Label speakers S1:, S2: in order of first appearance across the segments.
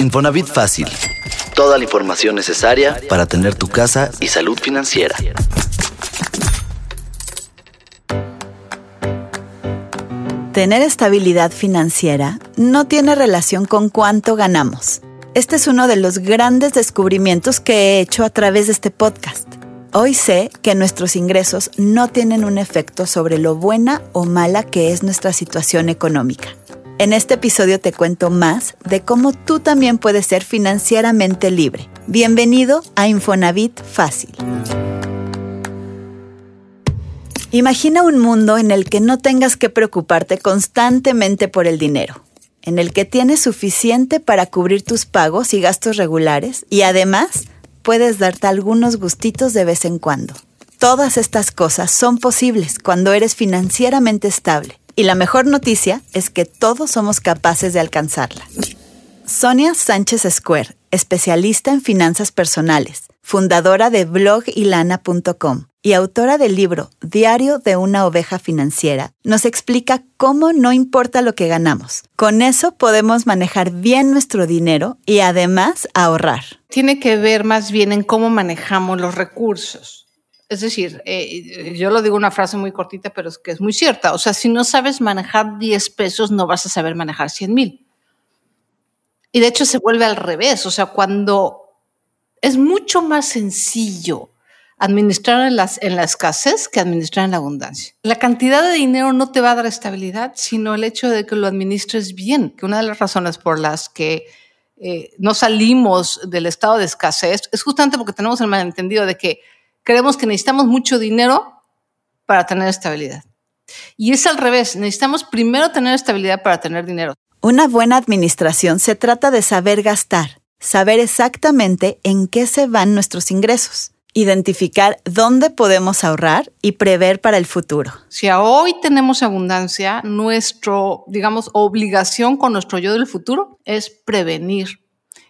S1: Infonavit Fácil. Toda la información necesaria para tener tu casa y salud financiera.
S2: Tener estabilidad financiera no tiene relación con cuánto ganamos. Este es uno de los grandes descubrimientos que he hecho a través de este podcast. Hoy sé que nuestros ingresos no tienen un efecto sobre lo buena o mala que es nuestra situación económica. En este episodio te cuento más de cómo tú también puedes ser financieramente libre. Bienvenido a Infonavit Fácil. Imagina un mundo en el que no tengas que preocuparte constantemente por el dinero, en el que tienes suficiente para cubrir tus pagos y gastos regulares y además puedes darte algunos gustitos de vez en cuando. Todas estas cosas son posibles cuando eres financieramente estable y la mejor noticia es que todos somos capaces de alcanzarla. Sonia Sánchez Square, especialista en finanzas personales, fundadora de blogilana.com y autora del libro Diario de una oveja financiera, nos explica cómo no importa lo que ganamos. Con eso podemos manejar bien nuestro dinero y además ahorrar.
S3: Tiene que ver más bien en cómo manejamos los recursos. Es decir, eh, yo lo digo una frase muy cortita, pero es que es muy cierta. O sea, si no sabes manejar 10 pesos, no vas a saber manejar 100 mil. Y de hecho se vuelve al revés. O sea, cuando es mucho más sencillo administrar en la escasez que administrar en la abundancia. La cantidad de dinero no te va a dar estabilidad, sino el hecho de que lo administres bien, que una de las razones por las que eh, no salimos del estado de escasez es justamente porque tenemos el malentendido de que creemos que necesitamos mucho dinero para tener estabilidad. Y es al revés, necesitamos primero tener estabilidad para tener dinero.
S2: Una buena administración se trata de saber gastar, saber exactamente en qué se van nuestros ingresos, identificar dónde podemos ahorrar y prever para el futuro.
S3: Si hoy tenemos abundancia, nuestro, digamos, obligación con nuestro yo del futuro es prevenir.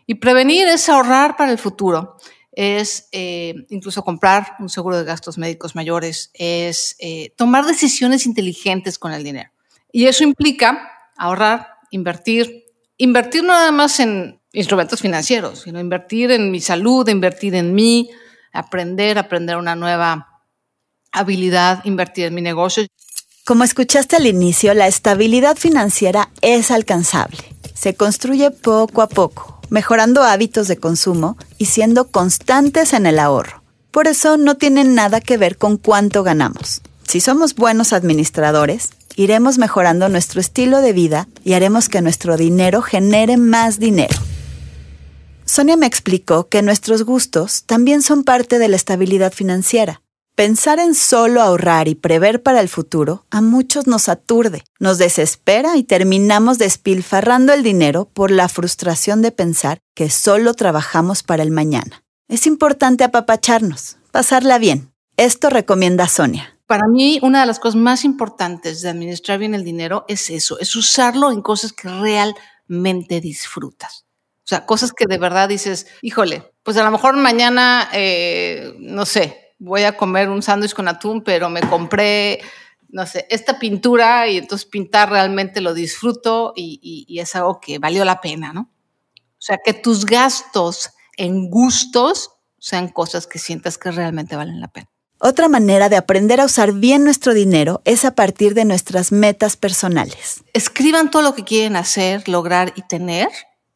S3: Y prevenir es ahorrar para el futuro es eh, incluso comprar un seguro de gastos médicos mayores, es eh, tomar decisiones inteligentes con el dinero. Y eso implica ahorrar, invertir, invertir no nada más en instrumentos financieros, sino invertir en mi salud, invertir en mí, aprender, aprender una nueva habilidad, invertir en mi negocio.
S2: Como escuchaste al inicio, la estabilidad financiera es alcanzable. Se construye poco a poco mejorando hábitos de consumo y siendo constantes en el ahorro. Por eso no tiene nada que ver con cuánto ganamos. Si somos buenos administradores, iremos mejorando nuestro estilo de vida y haremos que nuestro dinero genere más dinero. Sonia me explicó que nuestros gustos también son parte de la estabilidad financiera. Pensar en solo ahorrar y prever para el futuro a muchos nos aturde, nos desespera y terminamos despilfarrando el dinero por la frustración de pensar que solo trabajamos para el mañana. Es importante apapacharnos, pasarla bien. Esto recomienda Sonia.
S3: Para mí, una de las cosas más importantes de administrar bien el dinero es eso, es usarlo en cosas que realmente disfrutas. O sea, cosas que de verdad dices, híjole, pues a lo mejor mañana, eh, no sé, voy a comer un sándwich con atún, pero me compré, no sé, esta pintura y entonces pintar realmente lo disfruto y, y es algo que valió la pena, ¿no? O sea, que tus gastos en gustos sean cosas que sientas que realmente valen la pena.
S2: Otra manera de aprender a usar bien nuestro dinero es a partir de nuestras metas personales.
S3: Escriban todo lo que quieren hacer, lograr y tener.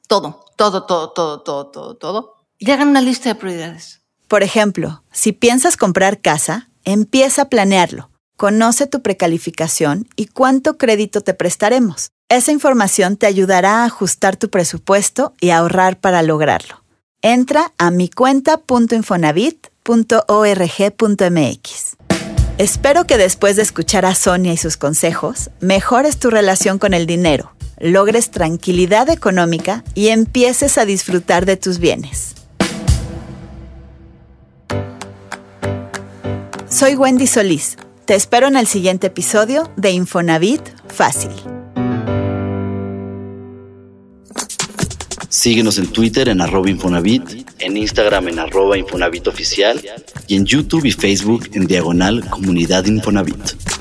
S3: Todo, todo, todo, todo, todo, todo, todo. Y hagan una lista de prioridades.
S2: Por ejemplo, si piensas comprar casa, empieza a planearlo. Conoce tu precalificación y cuánto crédito te prestaremos. Esa información te ayudará a ajustar tu presupuesto y ahorrar para lograrlo. Entra a micuenta.infonavit.org.mx. Espero que después de escuchar a Sonia y sus consejos, mejores tu relación con el dinero, logres tranquilidad económica y empieces a disfrutar de tus bienes. Soy Wendy Solís. Te espero en el siguiente episodio de Infonavit Fácil.
S1: Síguenos en Twitter en arroba Infonavit, en Instagram en arroba y en YouTube y Facebook en diagonal Comunidad Infonavit.